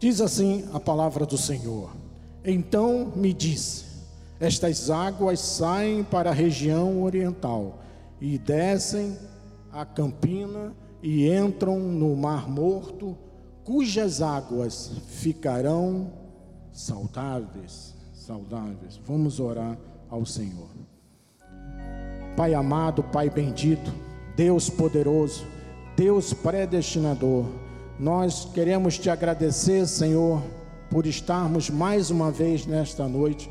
Diz assim a palavra do Senhor: Então me disse: Estas águas saem para a região oriental e descem a campina e entram no Mar Morto, cujas águas ficarão saudáveis. Saudáveis. Vamos orar ao Senhor. Pai amado, Pai bendito, Deus poderoso, Deus predestinador, nós queremos te agradecer, Senhor, por estarmos mais uma vez nesta noite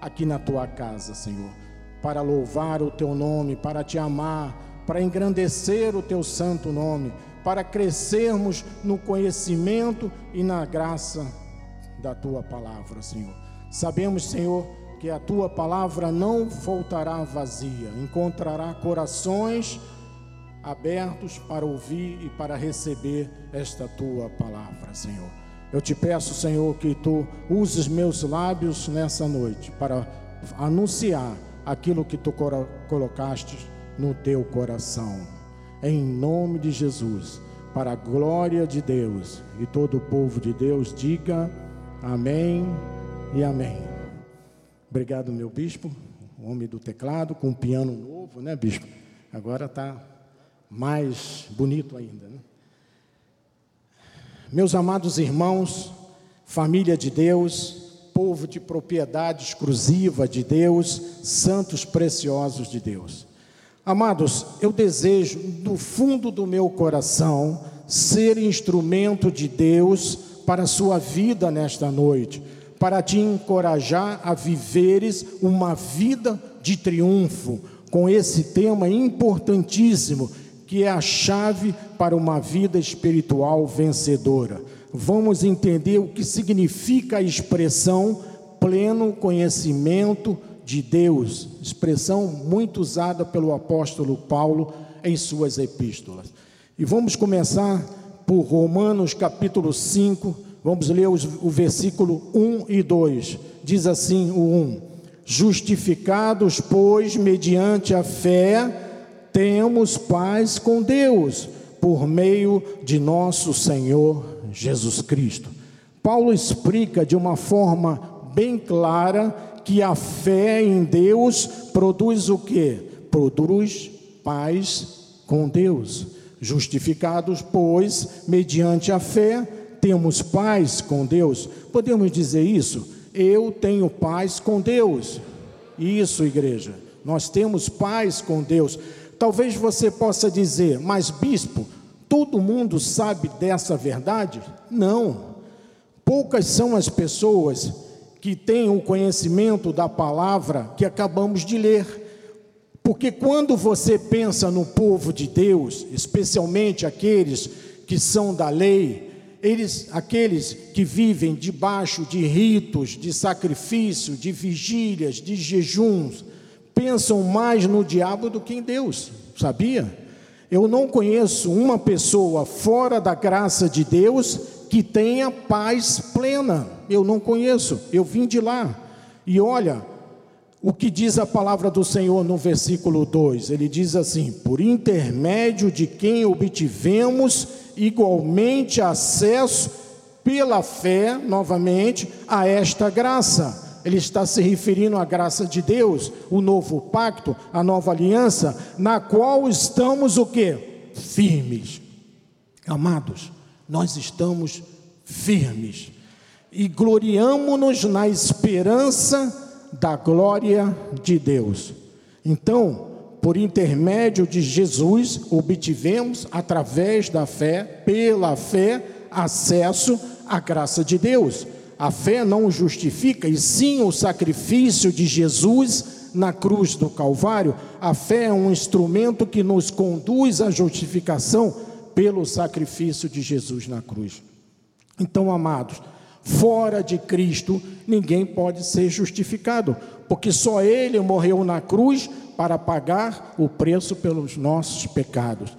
aqui na tua casa, Senhor, para louvar o teu nome, para te amar, para engrandecer o teu santo nome, para crescermos no conhecimento e na graça da tua palavra, Senhor. Sabemos, Senhor, que a tua palavra não voltará vazia, encontrará corações abertos para ouvir e para receber esta tua palavra, Senhor. Eu te peço, Senhor, que tu uses meus lábios nessa noite para anunciar aquilo que tu colocaste no teu coração. Em nome de Jesus, para a glória de Deus e todo o povo de Deus, diga amém e amém. Obrigado, meu bispo, homem do teclado, com um piano novo, né, bispo? Agora está mais bonito ainda. Né? Meus amados irmãos, família de Deus, povo de propriedade exclusiva de Deus, santos preciosos de Deus. Amados, eu desejo do fundo do meu coração ser instrumento de Deus para a sua vida nesta noite, para te encorajar a viveres uma vida de triunfo, com esse tema importantíssimo que é a chave para uma vida espiritual vencedora. Vamos entender o que significa a expressão pleno conhecimento de Deus, expressão muito usada pelo apóstolo Paulo em suas epístolas. E vamos começar por Romanos capítulo 5, vamos ler os, o versículo 1 e 2. Diz assim o 1: Justificados, pois, mediante a fé, temos paz com Deus por meio de nosso Senhor Jesus Cristo. Paulo explica de uma forma bem clara que a fé em Deus produz o que? Produz paz com Deus. Justificados, pois, mediante a fé, temos paz com Deus. Podemos dizer isso? Eu tenho paz com Deus. Isso, igreja. Nós temos paz com Deus. Talvez você possa dizer, mas bispo, todo mundo sabe dessa verdade? Não. Poucas são as pessoas que têm o conhecimento da palavra que acabamos de ler. Porque quando você pensa no povo de Deus, especialmente aqueles que são da lei, eles, aqueles que vivem debaixo de ritos, de sacrifício, de vigílias, de jejuns, pensam mais no diabo do que em Deus, sabia? Eu não conheço uma pessoa fora da graça de Deus que tenha paz plena. Eu não conheço, eu vim de lá. E olha, o que diz a palavra do Senhor no versículo 2: ele diz assim: Por intermédio de quem obtivemos igualmente acesso pela fé, novamente, a esta graça ele está se referindo à graça de Deus, o novo pacto, a nova aliança, na qual estamos o que? Firmes. Amados, nós estamos firmes e gloriamo-nos na esperança da glória de Deus. Então, por intermédio de Jesus, obtivemos, através da fé, pela fé, acesso à graça de Deus. A fé não justifica, e sim o sacrifício de Jesus na cruz do Calvário. A fé é um instrumento que nos conduz à justificação pelo sacrifício de Jesus na cruz. Então, amados, fora de Cristo, ninguém pode ser justificado, porque só Ele morreu na cruz para pagar o preço pelos nossos pecados.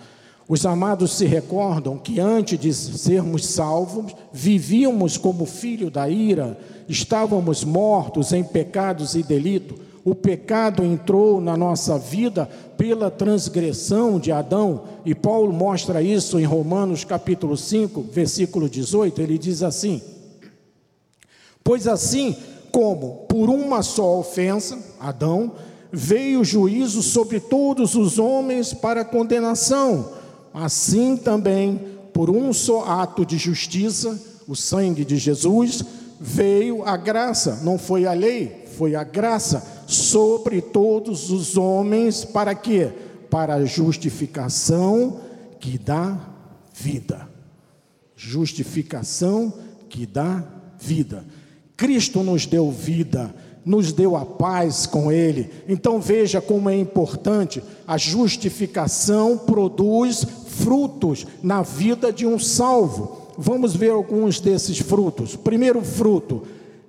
Os amados se recordam que antes de sermos salvos, vivíamos como filho da ira, estávamos mortos em pecados e delito. O pecado entrou na nossa vida pela transgressão de Adão, e Paulo mostra isso em Romanos capítulo 5, versículo 18. Ele diz assim: Pois assim como por uma só ofensa, Adão, veio o juízo sobre todos os homens para condenação, assim também por um só ato de justiça, o sangue de Jesus, veio a graça, não foi a lei, foi a graça sobre todos os homens, para quê? Para a justificação que dá vida. Justificação que dá vida. Cristo nos deu vida, nos deu a paz com Ele. Então veja como é importante: a justificação produz frutos na vida de um salvo. Vamos ver alguns desses frutos. Primeiro fruto,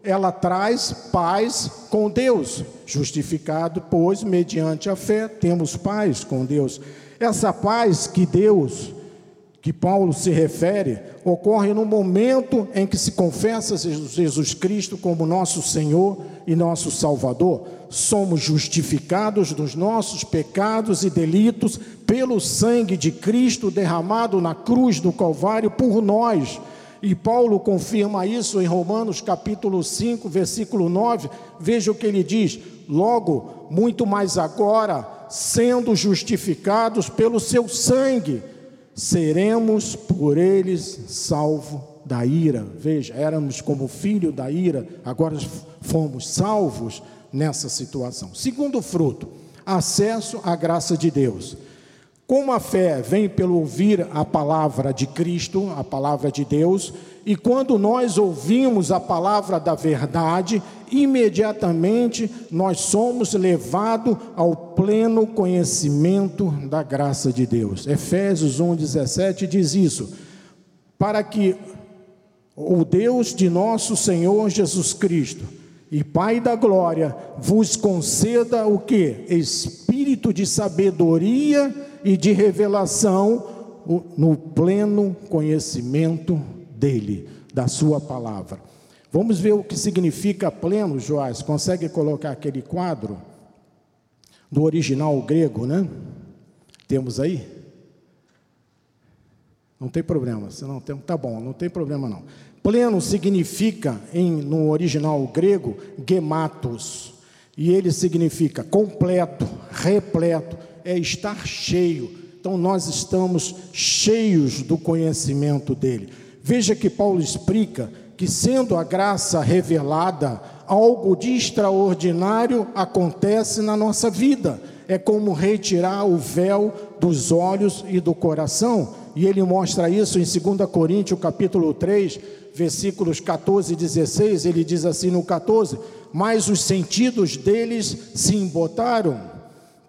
ela traz paz com Deus. Justificado, pois, mediante a fé, temos paz com Deus. Essa paz que Deus que Paulo se refere ocorre no momento em que se confessa Jesus Cristo como nosso Senhor e nosso Salvador. Somos justificados dos nossos pecados e delitos pelo sangue de Cristo derramado na cruz do Calvário por nós. E Paulo confirma isso em Romanos capítulo 5, versículo 9. Veja o que ele diz: Logo, muito mais agora, sendo justificados pelo seu sangue, seremos por eles salvos da ira. Veja, éramos como filho da ira, agora fomos salvos nessa situação. Segundo fruto, acesso à graça de Deus. Como a fé vem pelo ouvir a palavra de Cristo, a palavra de Deus, e quando nós ouvimos a palavra da verdade, imediatamente nós somos levados ao pleno conhecimento da graça de Deus. Efésios 1,17 diz isso, para que o Deus de nosso Senhor Jesus Cristo e Pai da glória vos conceda o que? Espírito de sabedoria e de revelação no pleno conhecimento dele, da sua palavra. Vamos ver o que significa pleno, Joás. Consegue colocar aquele quadro do original grego, né? Temos aí? Não tem problema, se não tem, tá bom, não tem problema não. Pleno significa em no original grego gematos, e ele significa completo, repleto, é estar cheio. Então nós estamos cheios do conhecimento dele. Veja que Paulo explica que, sendo a graça revelada, algo de extraordinário acontece na nossa vida. É como retirar o véu dos olhos e do coração. E ele mostra isso em 2 Coríntios, capítulo 3, versículos 14 e 16. Ele diz assim no 14: Mas os sentidos deles se embotaram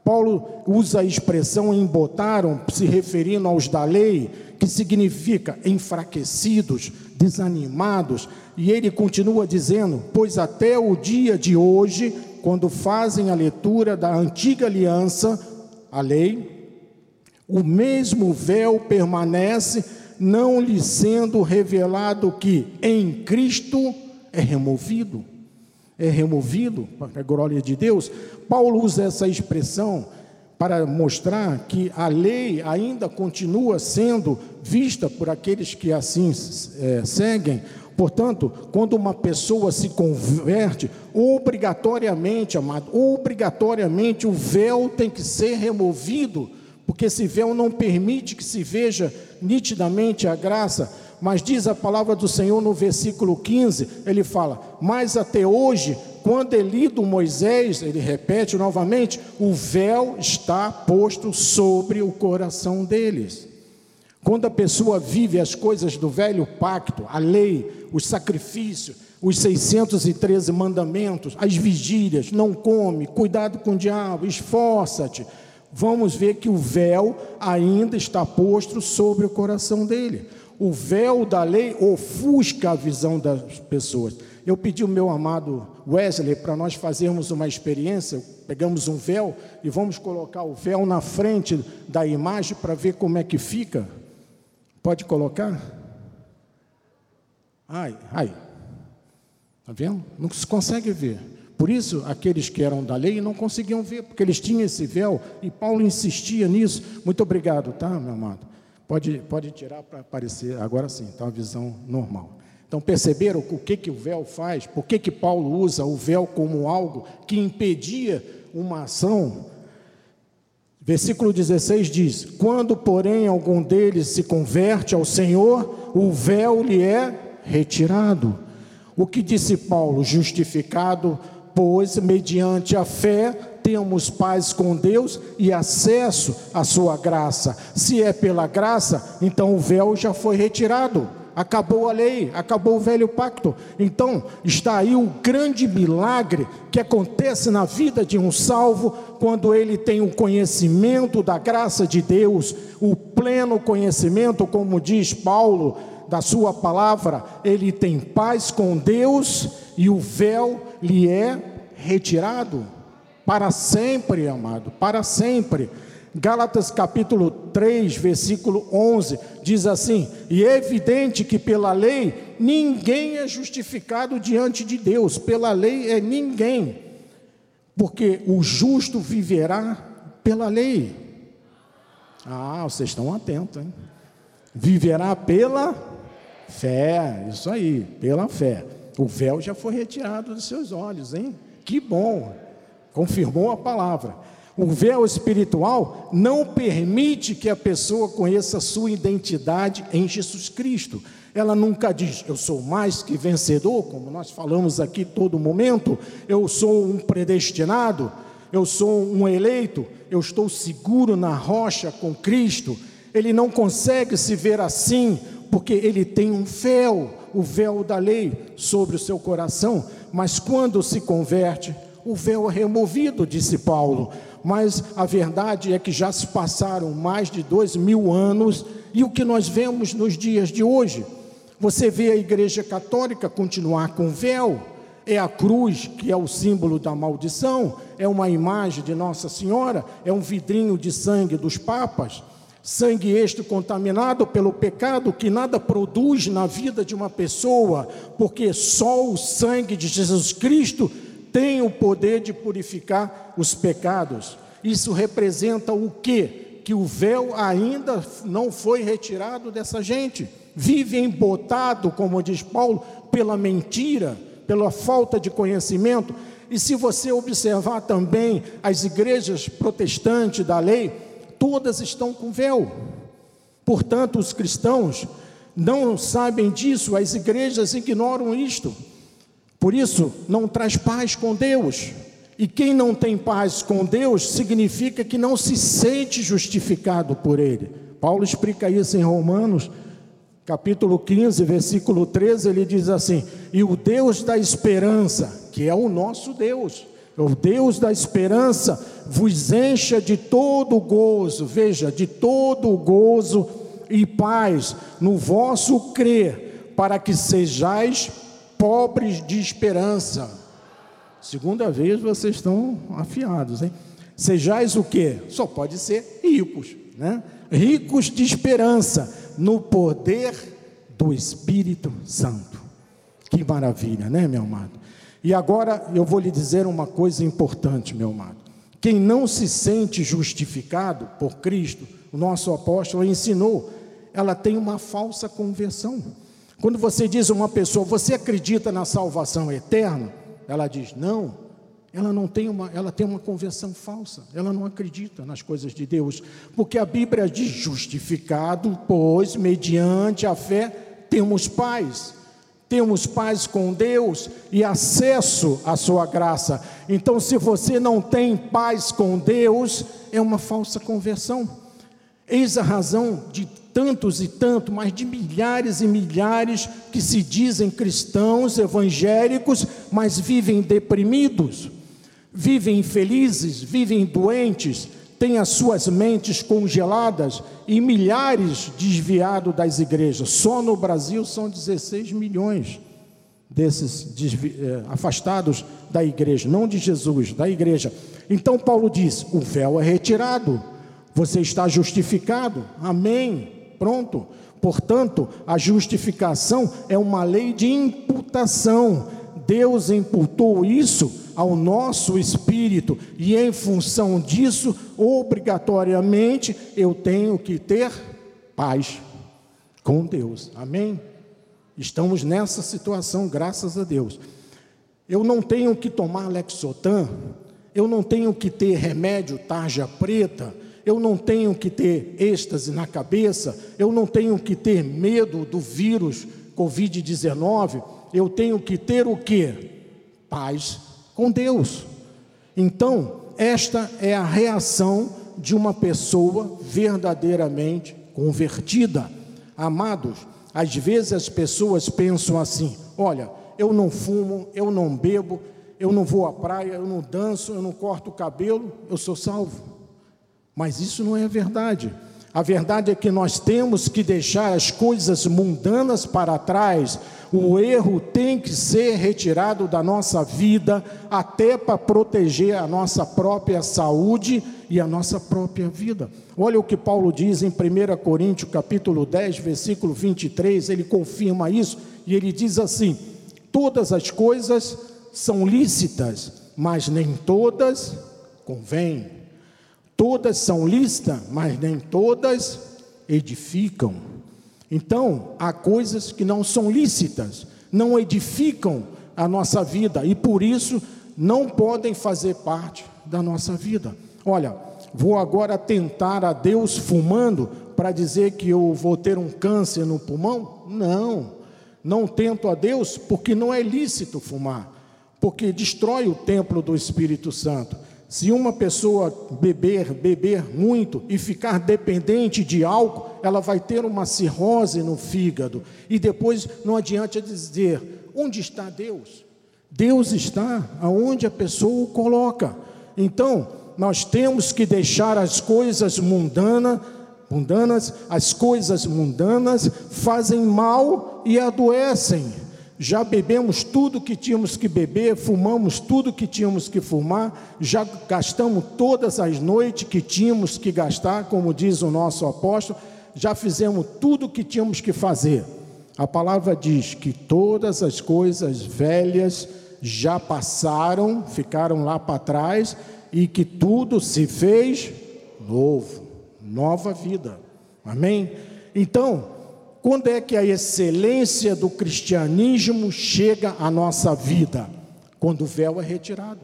Paulo usa a expressão embotaram, se referindo aos da lei, que significa enfraquecidos, desanimados, e ele continua dizendo: Pois até o dia de hoje, quando fazem a leitura da antiga aliança, a lei, o mesmo véu permanece, não lhe sendo revelado que em Cristo é removido. É removido, para a glória de Deus, Paulo usa essa expressão para mostrar que a lei ainda continua sendo vista por aqueles que assim é, seguem. Portanto, quando uma pessoa se converte, obrigatoriamente, amado, obrigatoriamente o véu tem que ser removido, porque esse véu não permite que se veja nitidamente a graça mas diz a palavra do Senhor no versículo 15, ele fala: Mas até hoje, quando é lido Moisés, ele repete novamente: o véu está posto sobre o coração deles. Quando a pessoa vive as coisas do velho pacto, a lei, os sacrifícios, os 613 mandamentos, as vigílias, não come, cuidado com o diabo, esforça-te, vamos ver que o véu ainda está posto sobre o coração dele o véu da lei ofusca a visão das pessoas. Eu pedi o meu amado Wesley para nós fazermos uma experiência, pegamos um véu e vamos colocar o véu na frente da imagem para ver como é que fica. Pode colocar? Ai, ai. Está vendo? Não se consegue ver. Por isso, aqueles que eram da lei não conseguiam ver, porque eles tinham esse véu, e Paulo insistia nisso. Muito obrigado, tá, meu amado? Pode, pode tirar para aparecer, agora sim, está uma visão normal. Então perceberam o que, que o véu faz? Por que, que Paulo usa o véu como algo que impedia uma ação? Versículo 16 diz: Quando, porém, algum deles se converte ao Senhor, o véu lhe é retirado. O que disse Paulo? Justificado, pois, mediante a fé, temos paz com Deus e acesso à sua graça. Se é pela graça, então o véu já foi retirado acabou a lei, acabou o velho pacto. Então, está aí o grande milagre que acontece na vida de um salvo quando ele tem o conhecimento da graça de Deus, o pleno conhecimento, como diz Paulo, da sua palavra, ele tem paz com Deus e o véu lhe é retirado para sempre, amado, para sempre. Gálatas capítulo 3, versículo 11, diz assim: E é evidente que pela lei ninguém é justificado diante de Deus, pela lei é ninguém, porque o justo viverá pela lei. Ah, vocês estão atentos, hein? Viverá pela fé, isso aí, pela fé. O véu já foi retirado dos seus olhos, hein? Que bom, confirmou a palavra. O véu espiritual não permite que a pessoa conheça a sua identidade em Jesus Cristo. Ela nunca diz, eu sou mais que vencedor, como nós falamos aqui todo momento, eu sou um predestinado, eu sou um eleito, eu estou seguro na rocha com Cristo. Ele não consegue se ver assim, porque ele tem um véu, o véu da lei, sobre o seu coração, mas quando se converte, o véu é removido, disse Paulo mas a verdade é que já se passaram mais de dois mil anos e o que nós vemos nos dias de hoje? Você vê a Igreja Católica continuar com véu, é a cruz que é o símbolo da maldição, é uma imagem de Nossa Senhora, é um vidrinho de sangue dos papas, sangue este contaminado pelo pecado que nada produz na vida de uma pessoa, porque só o sangue de Jesus Cristo tem o poder de purificar os pecados. Isso representa o quê? Que o véu ainda não foi retirado dessa gente. Vive embotado, como diz Paulo, pela mentira, pela falta de conhecimento. E se você observar também as igrejas protestantes da lei, todas estão com véu. Portanto, os cristãos não sabem disso, as igrejas ignoram isto. Por isso, não traz paz com Deus. E quem não tem paz com Deus significa que não se sente justificado por Ele. Paulo explica isso em Romanos, capítulo 15, versículo 13. Ele diz assim: E o Deus da esperança, que é o nosso Deus, o Deus da esperança, vos encha de todo gozo, veja, de todo gozo e paz no vosso crer, para que sejais pobres de esperança. Segunda vez vocês estão afiados, hein? Sejais o quê? Só pode ser ricos, né? Ricos de esperança no poder do Espírito Santo. Que maravilha, né, meu amado? E agora eu vou lhe dizer uma coisa importante, meu amado. Quem não se sente justificado por Cristo, o nosso apóstolo ensinou, ela tem uma falsa conversão. Quando você diz a uma pessoa, você acredita na salvação eterna? Ela diz, não. Ela não tem uma, ela tem uma conversão falsa. Ela não acredita nas coisas de Deus, porque a Bíblia diz justificado, pois mediante a fé temos paz. Temos paz com Deus e acesso à sua graça. Então, se você não tem paz com Deus, é uma falsa conversão. Eis a razão de tantos e tantos, mais de milhares e milhares que se dizem cristãos evangélicos, mas vivem deprimidos, vivem infelizes, vivem doentes, têm as suas mentes congeladas e milhares desviados das igrejas. Só no Brasil são 16 milhões desses eh, afastados da igreja, não de Jesus, da igreja. Então Paulo diz: o véu é retirado, você está justificado, amém pronto. Portanto, a justificação é uma lei de imputação. Deus imputou isso ao nosso espírito e em função disso, obrigatoriamente, eu tenho que ter paz com Deus. Amém? Estamos nessa situação, graças a Deus. Eu não tenho que tomar Lexotan, eu não tenho que ter remédio tarja preta, eu não tenho que ter êxtase na cabeça, eu não tenho que ter medo do vírus Covid-19, eu tenho que ter o que? Paz com Deus. Então, esta é a reação de uma pessoa verdadeiramente convertida. Amados, às vezes as pessoas pensam assim: olha, eu não fumo, eu não bebo, eu não vou à praia, eu não danço, eu não corto o cabelo, eu sou salvo. Mas isso não é verdade. A verdade é que nós temos que deixar as coisas mundanas para trás. O erro tem que ser retirado da nossa vida, até para proteger a nossa própria saúde e a nossa própria vida. Olha o que Paulo diz em 1 Coríntios, capítulo 10, versículo 23, ele confirma isso e ele diz assim: Todas as coisas são lícitas, mas nem todas convêm. Todas são lícitas, mas nem todas edificam. Então, há coisas que não são lícitas, não edificam a nossa vida e por isso não podem fazer parte da nossa vida. Olha, vou agora tentar a Deus fumando para dizer que eu vou ter um câncer no pulmão? Não, não tento a Deus porque não é lícito fumar, porque destrói o templo do Espírito Santo. Se uma pessoa beber, beber muito e ficar dependente de álcool, ela vai ter uma cirrose no fígado. E depois não adianta dizer: onde está Deus? Deus está aonde a pessoa o coloca. Então, nós temos que deixar as coisas mundanas, mundanas, as coisas mundanas fazem mal e adoecem já bebemos tudo que tínhamos que beber, fumamos tudo que tínhamos que fumar, já gastamos todas as noites que tínhamos que gastar, como diz o nosso apóstolo, já fizemos tudo que tínhamos que fazer. A palavra diz que todas as coisas velhas já passaram, ficaram lá para trás, e que tudo se fez novo, nova vida. Amém? Então, quando é que a excelência do cristianismo chega à nossa vida? Quando o véu é retirado.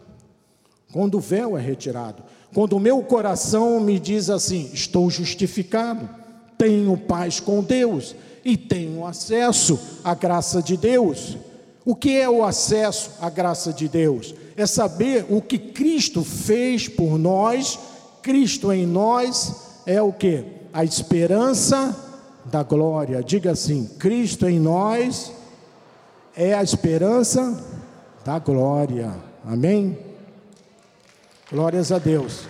Quando o véu é retirado. Quando o meu coração me diz assim: estou justificado, tenho paz com Deus e tenho acesso à graça de Deus. O que é o acesso à graça de Deus? É saber o que Cristo fez por nós, Cristo em nós é o que? A esperança da glória. Diga assim: Cristo em nós é a esperança da glória. Amém? Glórias a Deus.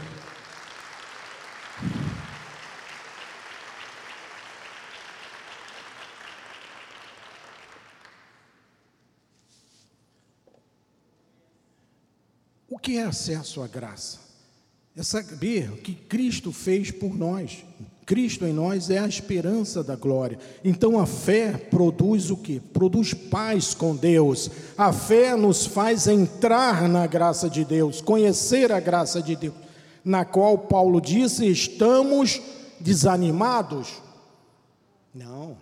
O que é acesso à graça? É saber o que Cristo fez por nós. Cristo em nós é a esperança da glória. Então a fé produz o que? Produz paz com Deus. A fé nos faz entrar na graça de Deus, conhecer a graça de Deus, na qual Paulo disse: estamos desanimados. Não,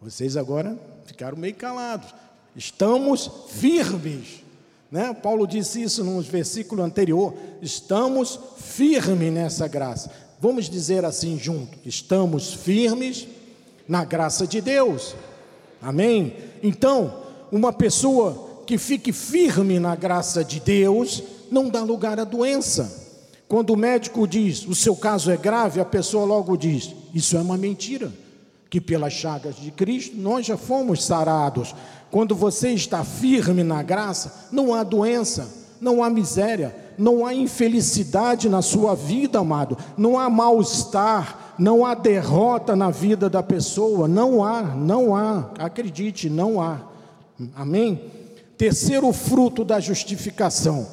vocês agora ficaram meio calados. Estamos firmes. Né? Paulo disse isso no versículo anterior. Estamos firmes nessa graça. Vamos dizer assim junto: estamos firmes na graça de Deus. Amém? Então, uma pessoa que fique firme na graça de Deus não dá lugar à doença. Quando o médico diz o seu caso é grave, a pessoa logo diz: Isso é uma mentira. Que pelas chagas de Cristo nós já fomos sarados. Quando você está firme na graça, não há doença, não há miséria, não há infelicidade na sua vida, amado, não há mal-estar, não há derrota na vida da pessoa, não há, não há, acredite, não há. Amém? Terceiro fruto da justificação: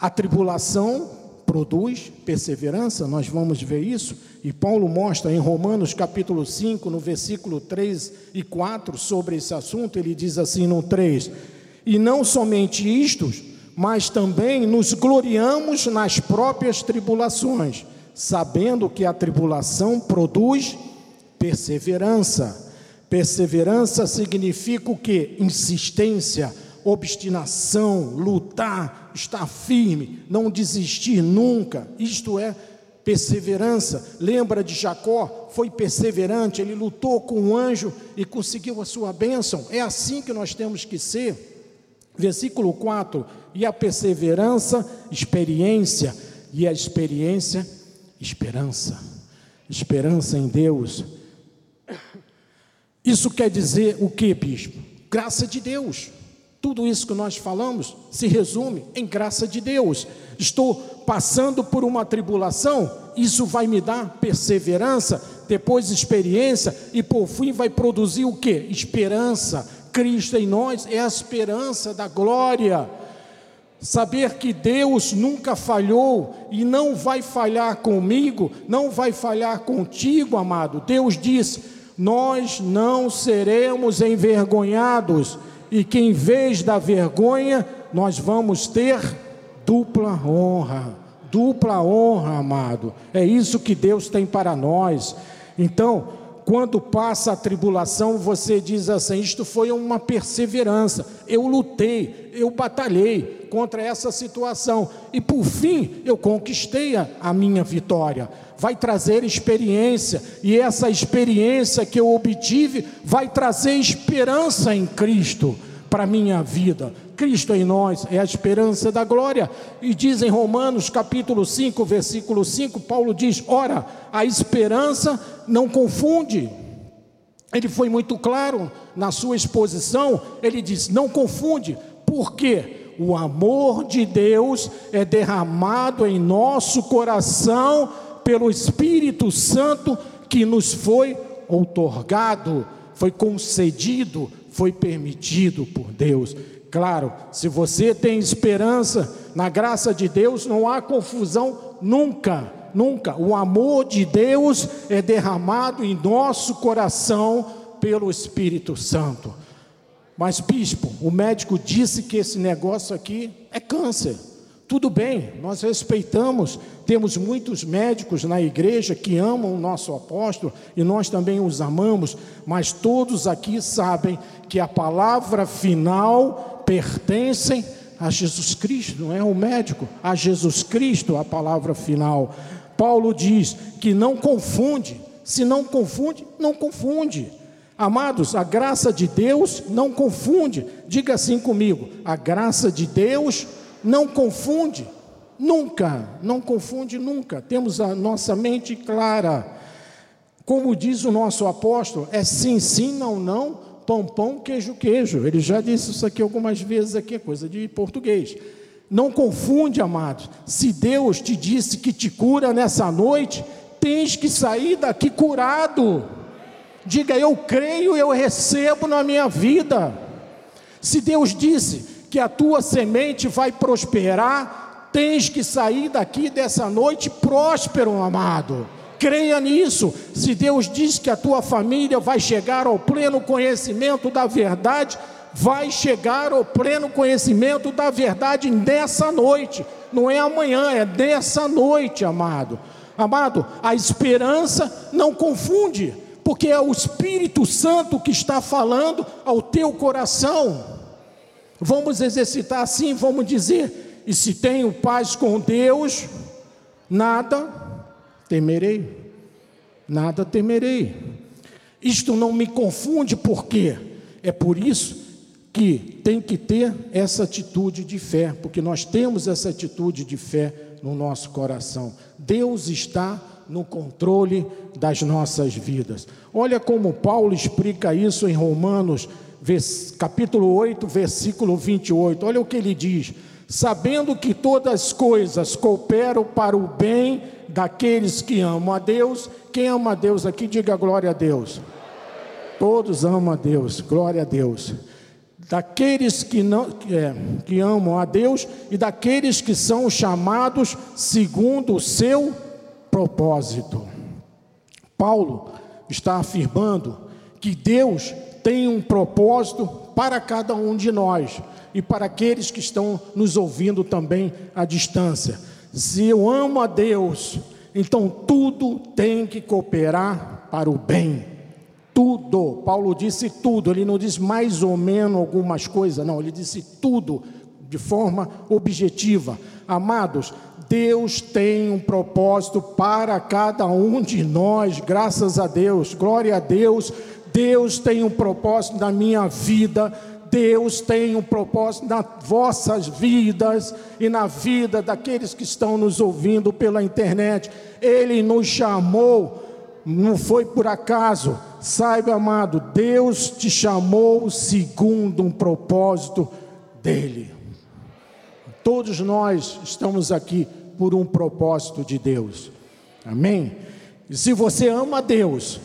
a tribulação produz perseverança, nós vamos ver isso, e Paulo mostra em Romanos capítulo 5, no versículo 3 e 4, sobre esse assunto, ele diz assim no 3: E não somente isto, mas também nos gloriamos nas próprias tribulações, sabendo que a tribulação produz perseverança, Perseverança significa o que? Insistência, obstinação, lutar, estar firme, não desistir nunca. Isto é perseverança. Lembra de Jacó? Foi perseverante, ele lutou com o anjo e conseguiu a sua bênção. É assim que nós temos que ser. Versículo 4: E a perseverança, experiência, e a experiência, esperança. Esperança em Deus. Isso quer dizer o que, bispo? Graça de Deus. Tudo isso que nós falamos se resume em graça de Deus. Estou passando por uma tribulação, isso vai me dar perseverança, depois experiência e por fim vai produzir o que? Esperança. Cristo em nós é a esperança da glória. Saber que Deus nunca falhou e não vai falhar comigo, não vai falhar contigo, amado. Deus diz: Nós não seremos envergonhados e que em vez da vergonha, nós vamos ter dupla honra. Dupla honra, amado. É isso que Deus tem para nós. Então, quando passa a tribulação, você diz assim: isto foi uma perseverança. Eu lutei, eu batalhei contra essa situação e por fim eu conquistei a, a minha vitória. Vai trazer experiência e essa experiência que eu obtive vai trazer esperança em Cristo para minha vida. Cristo em nós é a esperança da glória. E diz em Romanos capítulo 5, versículo 5, Paulo diz: Ora, a esperança não confunde. Ele foi muito claro na sua exposição, ele diz: não confunde, porque o amor de Deus é derramado em nosso coração pelo Espírito Santo que nos foi outorgado, foi concedido foi permitido por Deus. Claro, se você tem esperança na graça de Deus, não há confusão nunca, nunca. O amor de Deus é derramado em nosso coração pelo Espírito Santo. Mas, bispo, o médico disse que esse negócio aqui é câncer. Tudo bem, nós respeitamos, temos muitos médicos na igreja que amam o nosso apóstolo e nós também os amamos, mas todos aqui sabem que a palavra final pertence a Jesus Cristo, não é o médico, a Jesus Cristo a palavra final. Paulo diz que não confunde, se não confunde, não confunde. Amados, a graça de Deus não confunde. Diga assim comigo: a graça de Deus não confunde, nunca, não confunde nunca. Temos a nossa mente clara. Como diz o nosso apóstolo, é sim, sim, não, não, pão, pão, queijo, queijo. Ele já disse isso aqui algumas vezes aqui, é coisa de português. Não confunde, amados. Se Deus te disse que te cura nessa noite, tens que sair daqui curado. Diga, eu creio, eu recebo na minha vida. Se Deus disse que a tua semente vai prosperar, tens que sair daqui dessa noite próspero, amado. Creia nisso. Se Deus diz que a tua família vai chegar ao pleno conhecimento da verdade, vai chegar ao pleno conhecimento da verdade nessa noite. Não é amanhã, é nessa noite, amado. Amado, a esperança não confunde, porque é o Espírito Santo que está falando ao teu coração. Vamos exercitar assim, vamos dizer: e se tenho paz com Deus, nada temerei. Nada temerei. Isto não me confunde, porque é por isso que tem que ter essa atitude de fé, porque nós temos essa atitude de fé no nosso coração. Deus está no controle das nossas vidas. Olha como Paulo explica isso em Romanos capítulo 8, versículo 28. Olha o que ele diz: Sabendo que todas as coisas cooperam para o bem daqueles que amam a Deus. Quem ama a Deus aqui, diga glória a Deus. Todos amam a Deus, glória a Deus. Daqueles que, não, é, que amam a Deus e daqueles que são chamados segundo o seu propósito. Paulo está afirmando que Deus tem um propósito para cada um de nós e para aqueles que estão nos ouvindo também à distância. Se eu amo a Deus, então tudo tem que cooperar para o bem. Tudo. Paulo disse tudo, ele não disse mais ou menos algumas coisas, não, ele disse tudo de forma objetiva. Amados, Deus tem um propósito para cada um de nós, graças a Deus, glória a Deus. Deus tem um propósito na minha vida, Deus tem um propósito nas vossas vidas e na vida daqueles que estão nos ouvindo pela internet. Ele nos chamou, não foi por acaso. Saiba, amado, Deus te chamou segundo um propósito dele. Todos nós estamos aqui por um propósito de Deus. Amém? E se você ama Deus,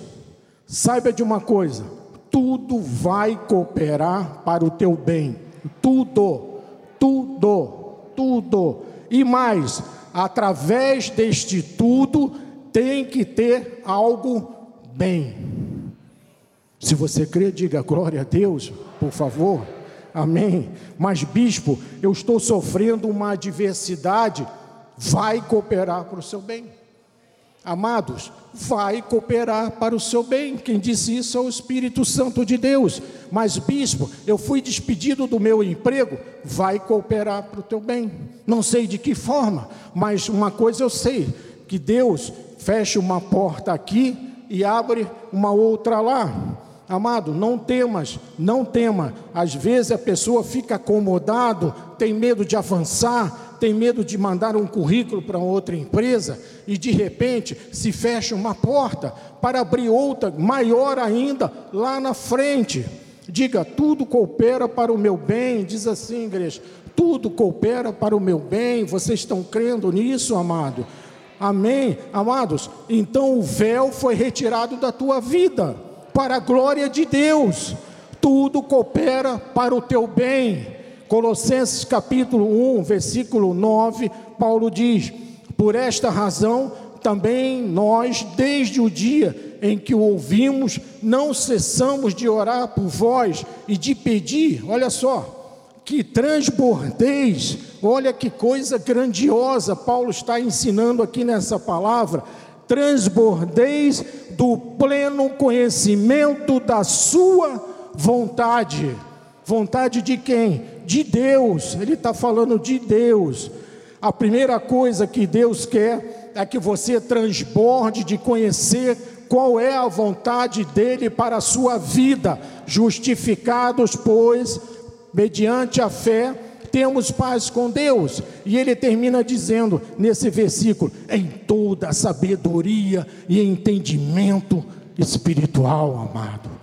saiba de uma coisa: tudo vai cooperar para o teu bem. Tudo, tudo, tudo. E mais, através deste tudo, tem que ter algo bem. Se você crê, diga glória a Deus, por favor. Amém. Mas, bispo, eu estou sofrendo uma adversidade. Vai cooperar para o seu bem. Amados, vai cooperar para o seu bem. Quem disse isso é o Espírito Santo de Deus. Mas, bispo, eu fui despedido do meu emprego, vai cooperar para o teu bem. Não sei de que forma, mas uma coisa eu sei: que Deus fecha uma porta aqui e abre uma outra lá. Amado, não temas, não tema. Às vezes a pessoa fica acomodado, tem medo de avançar, tem medo de mandar um currículo para outra empresa e de repente se fecha uma porta para abrir outra maior ainda lá na frente. Diga, tudo coopera para o meu bem, diz assim, igreja, tudo coopera para o meu bem. Vocês estão crendo nisso, amado? Amém, amados? Então o véu foi retirado da tua vida, para a glória de Deus. Tudo coopera para o teu bem. Colossenses capítulo 1, versículo 9, Paulo diz: Por esta razão também nós, desde o dia em que o ouvimos, não cessamos de orar por vós e de pedir, olha só, que transbordeis, olha que coisa grandiosa Paulo está ensinando aqui nessa palavra, transbordeis do pleno conhecimento da sua vontade. Vontade de quem? De Deus, ele está falando de Deus. A primeira coisa que Deus quer é que você transborde de conhecer qual é a vontade dele para a sua vida. Justificados, pois, mediante a fé, temos paz com Deus. E ele termina dizendo nesse versículo: em toda sabedoria e entendimento espiritual, amado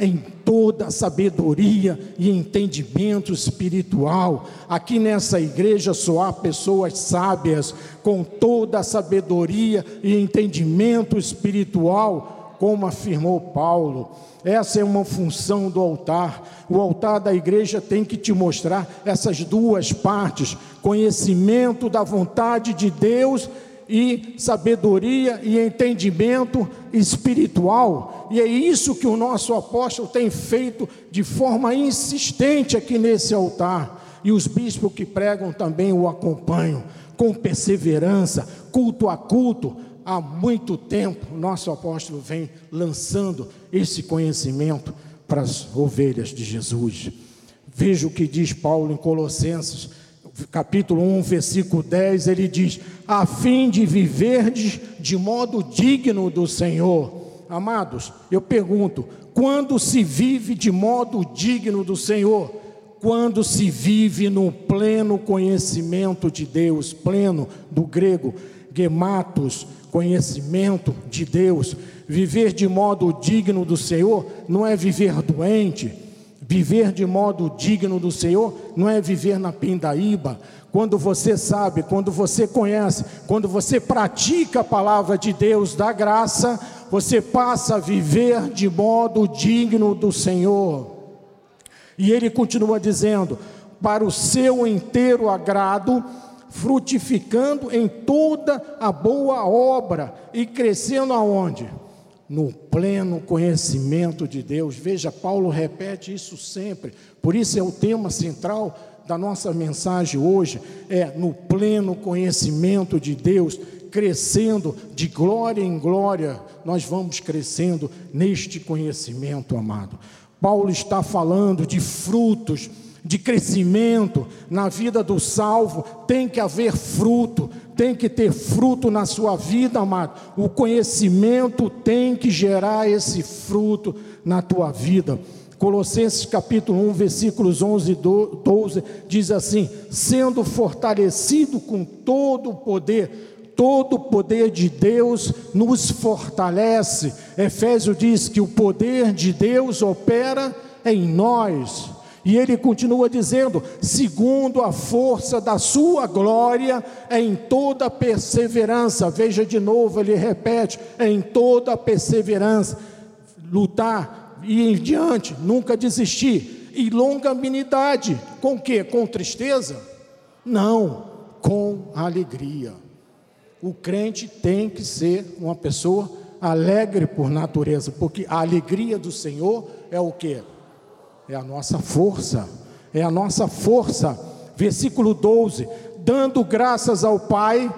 em toda sabedoria e entendimento espiritual. Aqui nessa igreja só há pessoas sábias, com toda sabedoria e entendimento espiritual, como afirmou Paulo. Essa é uma função do altar. O altar da igreja tem que te mostrar essas duas partes: conhecimento da vontade de Deus e sabedoria e entendimento espiritual. E é isso que o nosso apóstolo tem feito de forma insistente aqui nesse altar. E os bispos que pregam também o acompanham com perseverança, culto a culto. Há muito tempo, nosso apóstolo vem lançando esse conhecimento para as ovelhas de Jesus. Veja o que diz Paulo em Colossenses capítulo 1, versículo 10, ele diz: a fim de viver de modo digno do Senhor. Amados, eu pergunto: quando se vive de modo digno do Senhor? Quando se vive no pleno conhecimento de Deus, pleno do grego, gematos, conhecimento de Deus. Viver de modo digno do Senhor não é viver doente, Viver de modo digno do Senhor não é viver na pindaíba. Quando você sabe, quando você conhece, quando você pratica a palavra de Deus da graça, você passa a viver de modo digno do Senhor. E ele continua dizendo: para o seu inteiro agrado, frutificando em toda a boa obra e crescendo aonde? No pleno conhecimento de Deus. Veja, Paulo repete isso sempre. Por isso é o tema central da nossa mensagem hoje, é no pleno conhecimento de Deus, crescendo de glória em glória, nós vamos crescendo neste conhecimento, amado. Paulo está falando de frutos, de crescimento na vida do salvo, tem que haver fruto, tem que ter fruto na sua vida, amado. O conhecimento tem que gerar esse fruto na tua vida. Colossenses capítulo 1, versículos 11 e 12 diz assim: sendo fortalecido com todo o poder, todo o poder de Deus nos fortalece. Efésio diz que o poder de Deus opera em nós. E ele continua dizendo: segundo a força da sua glória, em toda perseverança. Veja de novo, ele repete: em toda perseverança. Lutar e em diante, nunca desistir. E longanimidade, com que? Com tristeza? Não, com alegria. O crente tem que ser uma pessoa alegre por natureza, porque a alegria do Senhor é o que? É a nossa força, é a nossa força. Versículo 12: dando graças ao Pai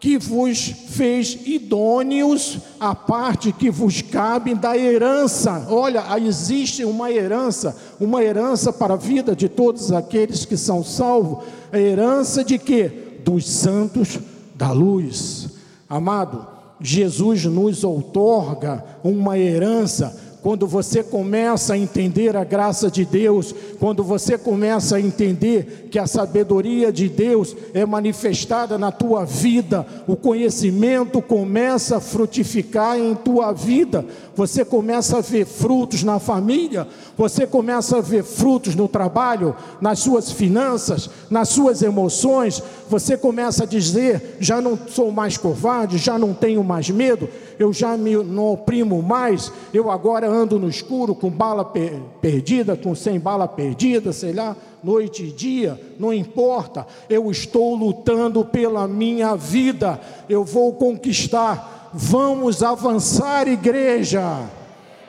que vos fez idôneos à parte que vos cabe da herança. Olha, existe uma herança, uma herança para a vida de todos aqueles que são salvos. A herança de quê? Dos santos da luz. Amado, Jesus nos outorga uma herança quando você começa a entender a graça de Deus, quando você começa a entender que a sabedoria de Deus é manifestada na tua vida, o conhecimento começa a frutificar em tua vida, você começa a ver frutos na família, você começa a ver frutos no trabalho, nas suas finanças, nas suas emoções, você começa a dizer: já não sou mais covarde, já não tenho mais medo, eu já me não oprimo mais, eu agora ando no escuro com bala per perdida, com sem bala perdida, sei lá, noite e dia, não importa, eu estou lutando pela minha vida, eu vou conquistar Vamos avançar, igreja.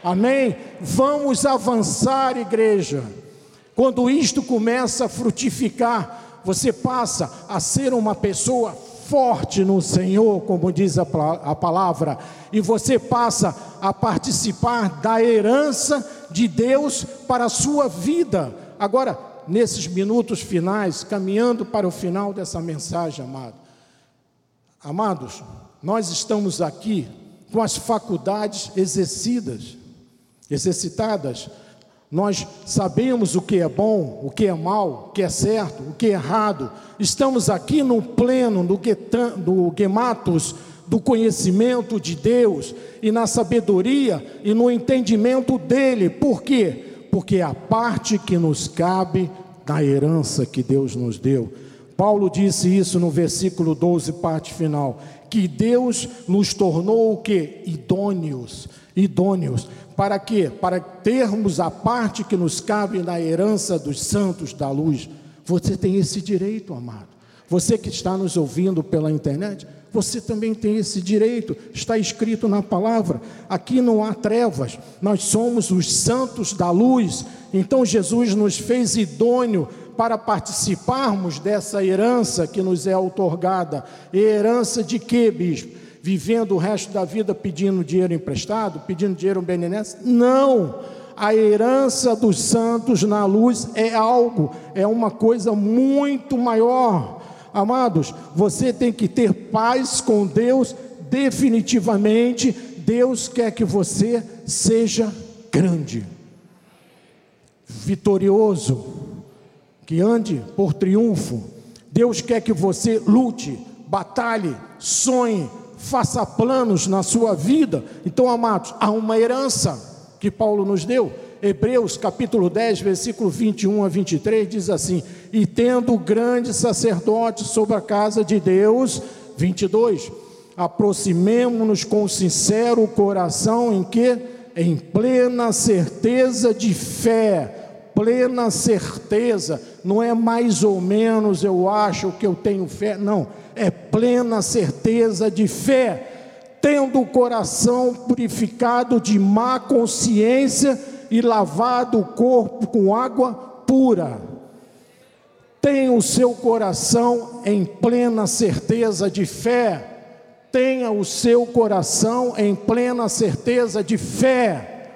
Amém? Vamos avançar, igreja. Quando isto começa a frutificar, você passa a ser uma pessoa forte no Senhor, como diz a, a palavra, e você passa a participar da herança de Deus para a sua vida. Agora, nesses minutos finais, caminhando para o final dessa mensagem, amado. Amados, nós estamos aqui com as faculdades exercidas, exercitadas. Nós sabemos o que é bom, o que é mal, o que é certo, o que é errado. Estamos aqui no pleno do, do gematos do conhecimento de Deus e na sabedoria e no entendimento dele. Por quê? Porque é a parte que nos cabe da herança que Deus nos deu. Paulo disse isso no versículo 12, parte final que Deus nos tornou o que? Idôneos, idôneos. Para quê? Para termos a parte que nos cabe na herança dos santos da luz. Você tem esse direito, amado. Você que está nos ouvindo pela internet, você também tem esse direito, está escrito na palavra. Aqui não há trevas, nós somos os santos da luz. Então Jesus nos fez idôneo para participarmos dessa herança que nos é outorgada. E herança de quê, bispo? Vivendo o resto da vida pedindo dinheiro emprestado, pedindo dinheiro benenécio? Não! A herança dos santos na luz é algo, é uma coisa muito maior. Amados, você tem que ter paz com Deus definitivamente. Deus quer que você seja grande, vitorioso, que ande por triunfo. Deus quer que você lute, batalhe, sonhe, faça planos na sua vida. Então, amados, há uma herança que Paulo nos deu. Hebreus capítulo 10, versículo 21 a 23 diz assim: E tendo grande sacerdote sobre a casa de Deus, 22, aproximemo-nos com sincero coração em que? Em plena certeza de fé plena certeza, não é mais ou menos eu acho que eu tenho fé, não, é plena certeza de fé, tendo o coração purificado de má consciência e lavado o corpo com água pura. Tenha o seu coração em plena certeza de fé, Tenha o seu coração em plena certeza de fé.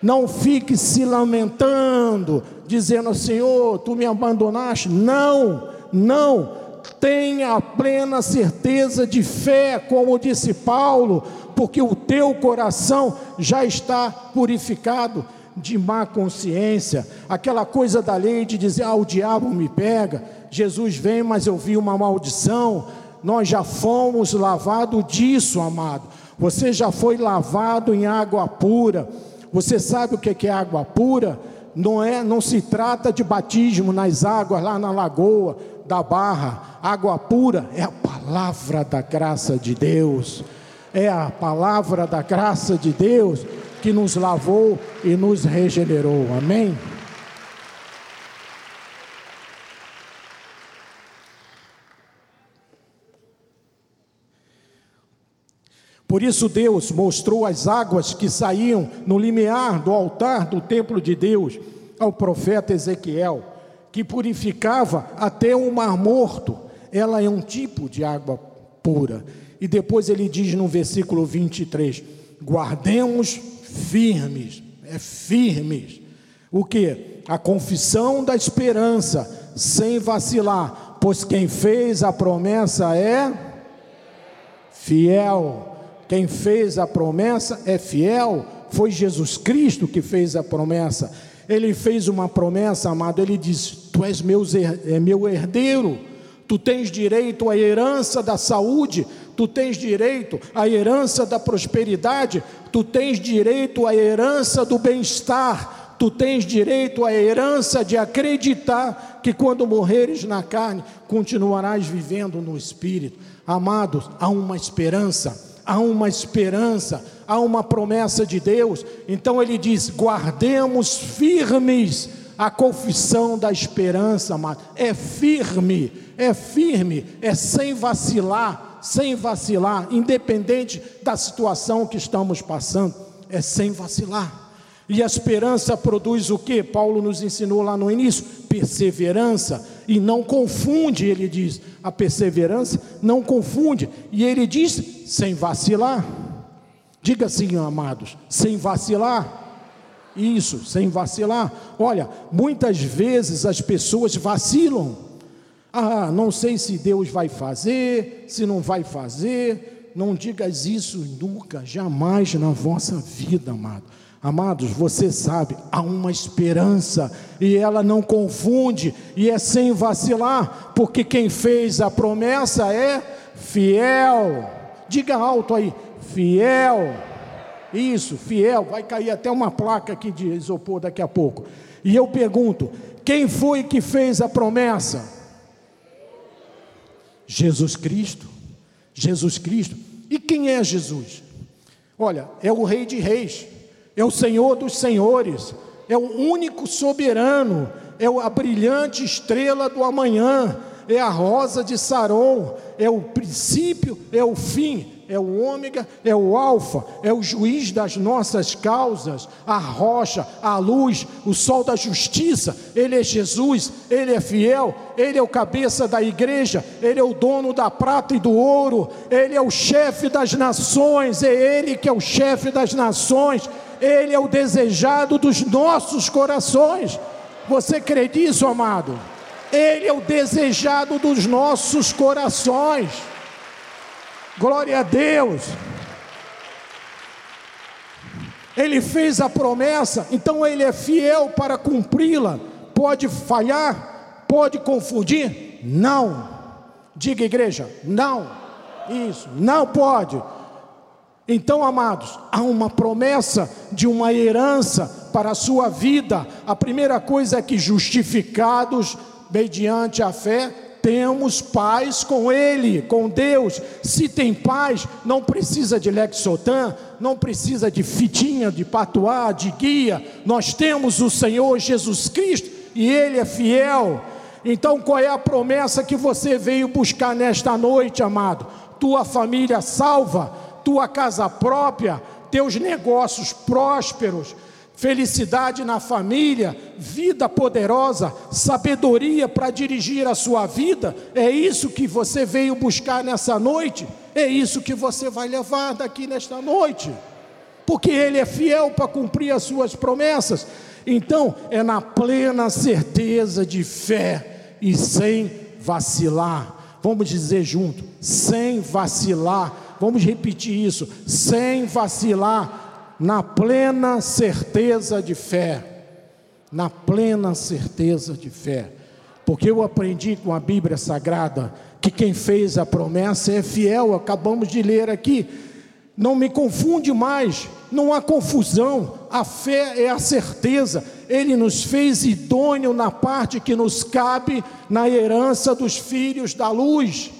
Não fique se lamentando, dizendo: Senhor, tu me abandonaste. Não, não. Tenha a plena certeza de fé, como disse Paulo, porque o teu coração já está purificado de má consciência, aquela coisa da lei de dizer: ah, o diabo me pega, Jesus vem, mas eu vi uma maldição. Nós já fomos lavados disso, amado. Você já foi lavado em água pura. Você sabe o que é água pura? Não é, não se trata de batismo nas águas lá na lagoa da Barra. Água pura é a palavra da graça de Deus. É a palavra da graça de Deus que nos lavou e nos regenerou. Amém? Por isso Deus mostrou as águas que saíam no limiar do altar do templo de Deus ao profeta Ezequiel, que purificava até o mar morto. Ela é um tipo de água pura. E depois ele diz no versículo 23: guardemos firmes, é firmes. O que? A confissão da esperança, sem vacilar, pois quem fez a promessa é fiel. Quem fez a promessa é fiel. Foi Jesus Cristo que fez a promessa. Ele fez uma promessa, amado. Ele diz: Tu és é meu herdeiro. Tu tens direito à herança da saúde, tu tens direito à herança da prosperidade, tu tens direito à herança do bem-estar, tu tens direito à herança de acreditar que quando morreres na carne, continuarás vivendo no espírito. Amados, há uma esperança, há uma esperança, há uma promessa de Deus. Então ele diz: guardemos firmes a confissão da esperança, amado. É firme, é firme, é sem vacilar sem vacilar, independente da situação que estamos passando, é sem vacilar. E a esperança produz o que? Paulo nos ensinou lá no início: perseverança, e não confunde, ele diz, a perseverança não confunde, e ele diz, sem vacilar. Diga assim, amados, sem vacilar. Isso, sem vacilar. Olha, muitas vezes as pessoas vacilam ah, não sei se Deus vai fazer, se não vai fazer. Não digas isso nunca, jamais na vossa vida, amado. Amados, você sabe, há uma esperança e ela não confunde e é sem vacilar, porque quem fez a promessa é fiel. Diga alto aí, fiel. Isso, fiel. Vai cair até uma placa aqui de isopor daqui a pouco. E eu pergunto: quem foi que fez a promessa? Jesus Cristo. Jesus Cristo. E quem é Jesus? Olha, é o Rei de Reis, é o Senhor dos Senhores, é o único soberano, é a brilhante estrela do amanhã, é a rosa de Saron, é o princípio, é o fim, é o ômega, é o alfa, é o juiz das nossas causas, a rocha, a luz, o sol da justiça, ele é Jesus, ele é fiel, ele é o cabeça da igreja, ele é o dono da prata e do ouro, ele é o chefe das nações, é ele que é o chefe das nações, ele é o desejado dos nossos corações. Você crê nisso, amado? Ele é o desejado dos nossos corações. Glória a Deus. Ele fez a promessa, então ele é fiel para cumpri-la. Pode falhar? Pode confundir? Não. Diga, igreja, não. Isso, não pode. Então, amados, há uma promessa de uma herança para a sua vida. A primeira coisa é que, justificados mediante a fé, temos paz com Ele, com Deus. Se tem paz, não precisa de Lexotan, não precisa de fitinha, de patuá, de guia. Nós temos o Senhor Jesus Cristo e Ele é fiel. Então, qual é a promessa que você veio buscar nesta noite, amado? Tua família salva, tua casa própria, teus negócios prósperos felicidade na família, vida poderosa, sabedoria para dirigir a sua vida. É isso que você veio buscar nessa noite, é isso que você vai levar daqui nesta noite, porque Ele é fiel para cumprir as suas promessas. Então, é na plena certeza de fé e sem vacilar. Vamos dizer junto, sem vacilar. Vamos repetir isso, sem vacilar na plena certeza de fé. Na plena certeza de fé. Porque eu aprendi com a Bíblia Sagrada que quem fez a promessa é fiel, acabamos de ler aqui. Não me confunde mais, não há confusão, a fé é a certeza, Ele nos fez idôneo na parte que nos cabe na herança dos filhos da luz.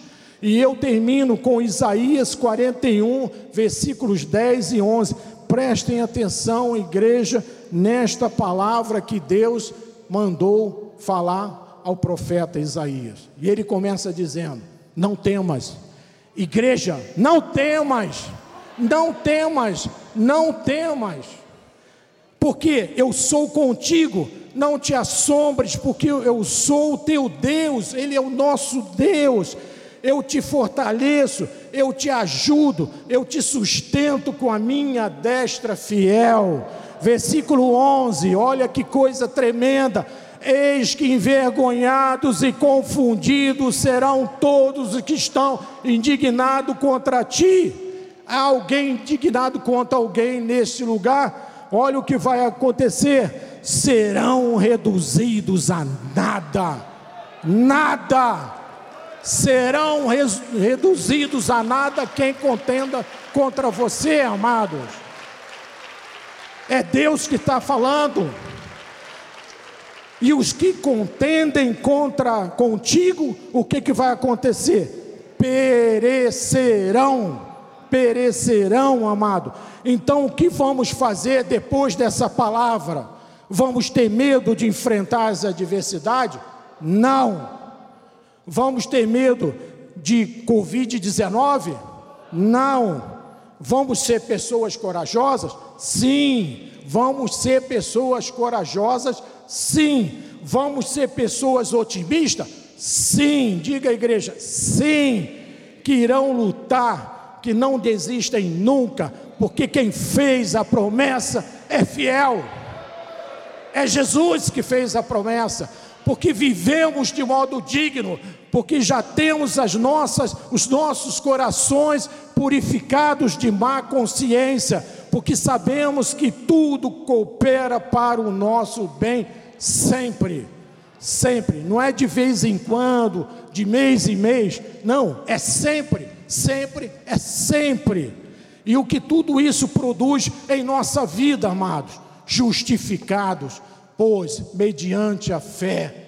E eu termino com Isaías 41, versículos 10 e 11 prestem atenção, igreja, nesta palavra que Deus mandou falar ao profeta Isaías. E ele começa dizendo: Não temas, igreja, não temas, não temas, não temas, porque eu sou contigo, não te assombres, porque eu sou o teu Deus, Ele é o nosso Deus eu te fortaleço, eu te ajudo, eu te sustento com a minha destra fiel. Versículo 11, olha que coisa tremenda. Eis que envergonhados e confundidos serão todos os que estão indignados contra ti. Há alguém indignado contra alguém neste lugar? Olha o que vai acontecer: serão reduzidos a nada, nada serão reduzidos a nada quem contenda contra você, amados. É Deus que está falando. E os que contendem contra contigo, o que, que vai acontecer? Perecerão, perecerão, amado. Então, o que vamos fazer depois dessa palavra? Vamos ter medo de enfrentar as adversidades? Não Vamos ter medo de Covid-19? Não. Vamos ser pessoas corajosas? Sim. Vamos ser pessoas corajosas? Sim. Vamos ser pessoas otimistas? Sim. Diga a igreja, sim. Que irão lutar, que não desistem nunca, porque quem fez a promessa é fiel. É Jesus que fez a promessa porque vivemos de modo digno, porque já temos as nossas, os nossos corações purificados de má consciência, porque sabemos que tudo coopera para o nosso bem sempre. Sempre, não é de vez em quando, de mês em mês, não, é sempre, sempre, é sempre. E o que tudo isso produz em nossa vida, amados, justificados, pois, mediante a fé,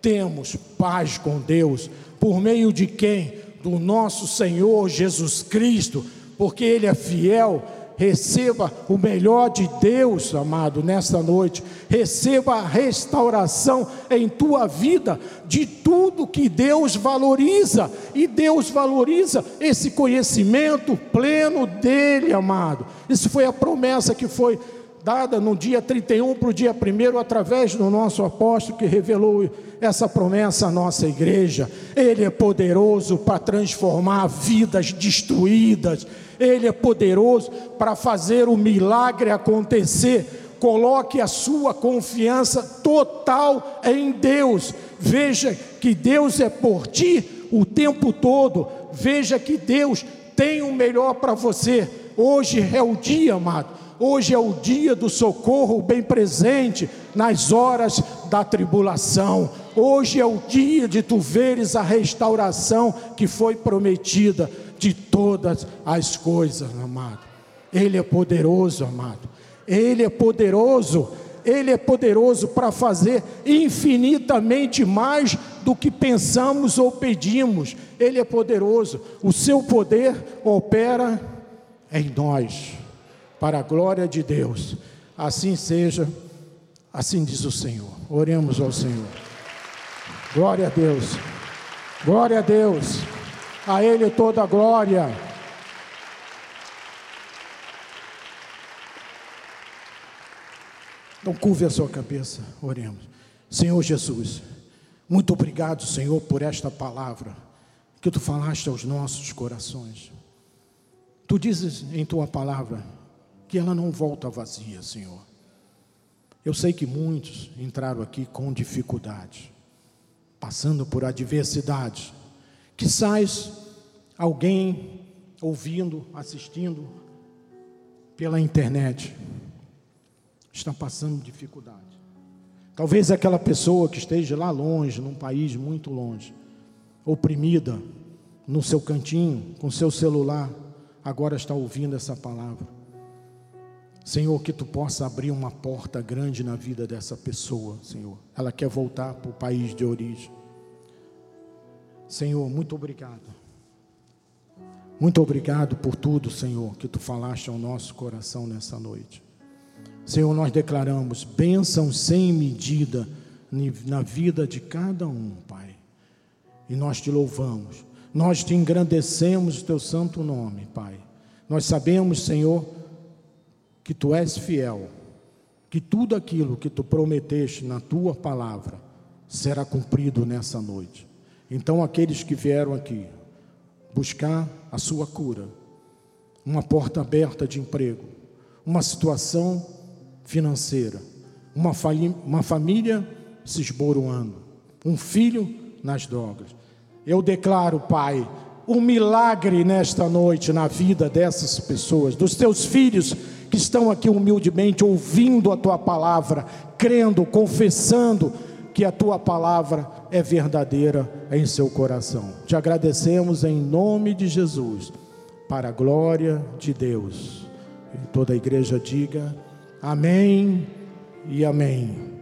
temos paz com Deus, por meio de quem? Do nosso Senhor Jesus Cristo, porque Ele é fiel. Receba o melhor de Deus, amado, nesta noite. Receba a restauração em tua vida de tudo que Deus valoriza. E Deus valoriza esse conhecimento pleno dele, amado. Isso foi a promessa que foi dada no dia 31 para o dia 1 através do nosso apóstolo que revelou essa promessa à nossa igreja. Ele é poderoso para transformar vidas destruídas, ele é poderoso para fazer o milagre acontecer. Coloque a sua confiança total em Deus. Veja que Deus é por ti o tempo todo. Veja que Deus tem o melhor para você. Hoje é o dia, amado Hoje é o dia do socorro bem presente nas horas da tribulação. Hoje é o dia de tu veres a restauração que foi prometida de todas as coisas, amado. Ele é poderoso, amado. Ele é poderoso. Ele é poderoso para fazer infinitamente mais do que pensamos ou pedimos. Ele é poderoso. O seu poder opera em nós para a glória de Deus. Assim seja, assim diz o Senhor. Oremos ao Senhor. Glória a Deus. Glória a Deus. A Ele toda a glória. Então, curve a sua cabeça, oremos. Senhor Jesus, muito obrigado, Senhor, por esta palavra que tu falaste aos nossos corações. Tu dizes em tua palavra que ela não volta vazia, Senhor. Eu sei que muitos entraram aqui com dificuldade, passando por adversidade. Quizás alguém ouvindo, assistindo pela internet está passando dificuldade. Talvez aquela pessoa que esteja lá longe, num país muito longe, oprimida, no seu cantinho, com seu celular, agora está ouvindo essa palavra. Senhor, que tu possa abrir uma porta grande na vida dessa pessoa, Senhor. Ela quer voltar para o país de origem. Senhor, muito obrigado. Muito obrigado por tudo, Senhor, que tu falaste ao nosso coração nessa noite. Senhor, nós declaramos bênção sem medida na vida de cada um, Pai. E nós te louvamos, nós te engrandecemos o teu santo nome, Pai. Nós sabemos, Senhor, que tu és fiel, que tudo aquilo que tu prometeste na tua palavra será cumprido nessa noite. Então, aqueles que vieram aqui buscar a sua cura, uma porta aberta de emprego, uma situação financeira, uma, uma família se esboroando, um filho nas drogas. Eu declaro, Pai, um milagre nesta noite na vida dessas pessoas, dos teus filhos que estão aqui humildemente ouvindo a tua palavra, crendo, confessando que a tua palavra é verdadeira em seu coração. Te agradecemos em nome de Jesus, para a glória de Deus. E toda a igreja diga. Amém e amém.